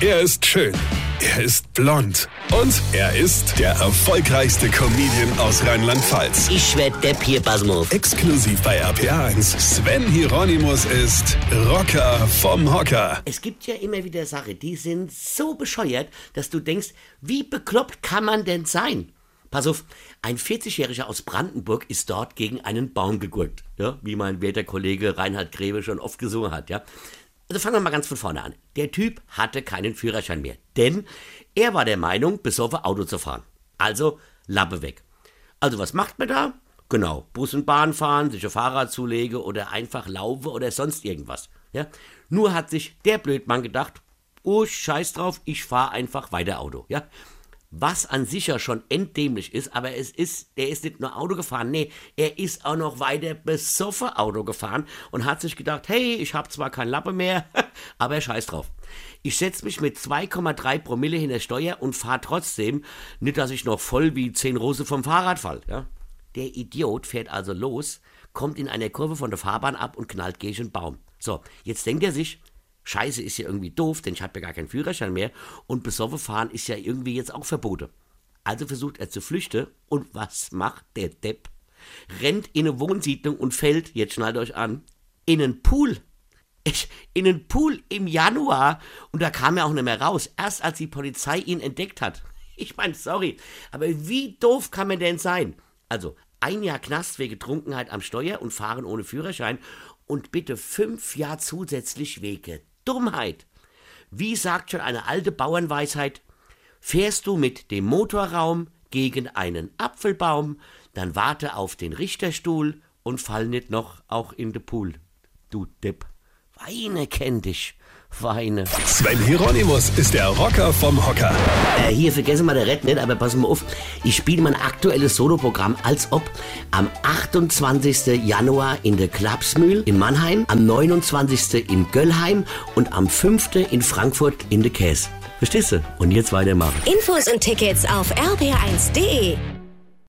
Er ist schön. Er ist blond. Und er ist der erfolgreichste Comedian aus Rheinland-Pfalz. Ich werd der Pierpasmus. Exklusiv bei RPA1. Sven Hieronymus ist Rocker vom Hocker. Es gibt ja immer wieder Sachen, die sind so bescheuert, dass du denkst, wie bekloppt kann man denn sein? Pass auf, ein 40-Jähriger aus Brandenburg ist dort gegen einen Baum gegurkt, ja, wie mein werter Kollege Reinhard Grebe schon oft gesungen hat, ja. Also fangen wir mal ganz von vorne an. Der Typ hatte keinen Führerschein mehr, denn er war der Meinung, besoffen Auto zu fahren. Also Lappe weg. Also was macht man da? Genau, Bus und Bahn fahren, sich ein Fahrrad zulege oder einfach laufe oder sonst irgendwas. Ja? Nur hat sich der Blödmann gedacht, oh scheiß drauf, ich fahre einfach weiter Auto. Ja? Was an sich ja schon enddämlich ist, aber es ist, er ist nicht nur Auto gefahren, nee, er ist auch noch weiter besoffen Auto gefahren und hat sich gedacht, hey, ich habe zwar kein Lappe mehr, aber scheiß drauf. Ich setze mich mit 2,3 Promille hinter Steuer und fahre trotzdem, nicht, dass ich noch voll wie 10 Rose vom Fahrrad fall, ja. Der Idiot fährt also los, kommt in einer Kurve von der Fahrbahn ab und knallt gegen einen Baum. So, jetzt denkt er sich, Scheiße ist ja irgendwie doof, denn ich habe ja gar keinen Führerschein mehr und besoffen fahren ist ja irgendwie jetzt auch verboten. Also versucht er zu flüchten und was macht der Depp? Rennt in eine Wohnsiedlung und fällt, jetzt schnallt euch an, in einen Pool. Ich, in einen Pool im Januar und da kam er auch nicht mehr raus, erst als die Polizei ihn entdeckt hat. Ich meine, sorry, aber wie doof kann man denn sein? Also, ein Jahr Knast wegen Trunkenheit am Steuer und Fahren ohne Führerschein und bitte fünf Jahre zusätzlich wegen Dummheit. Wie sagt schon eine alte Bauernweisheit, fährst du mit dem Motorraum gegen einen Apfelbaum, dann warte auf den Richterstuhl und fall nicht noch auch in den Pool. Du Depp. Weine kenn dich. Weine. Sven Hieronymus ist der Rocker vom Hocker. Äh, hier, vergessen wir der Red nicht, aber pass mal auf. Ich spiele mein aktuelles Soloprogramm als ob am 28. Januar in der Klapsmühl in Mannheim, am 29. in Göllheim und am 5. in Frankfurt in der Käse. Verstehst du? Und jetzt weitermachen. Infos und Tickets auf rb1.de.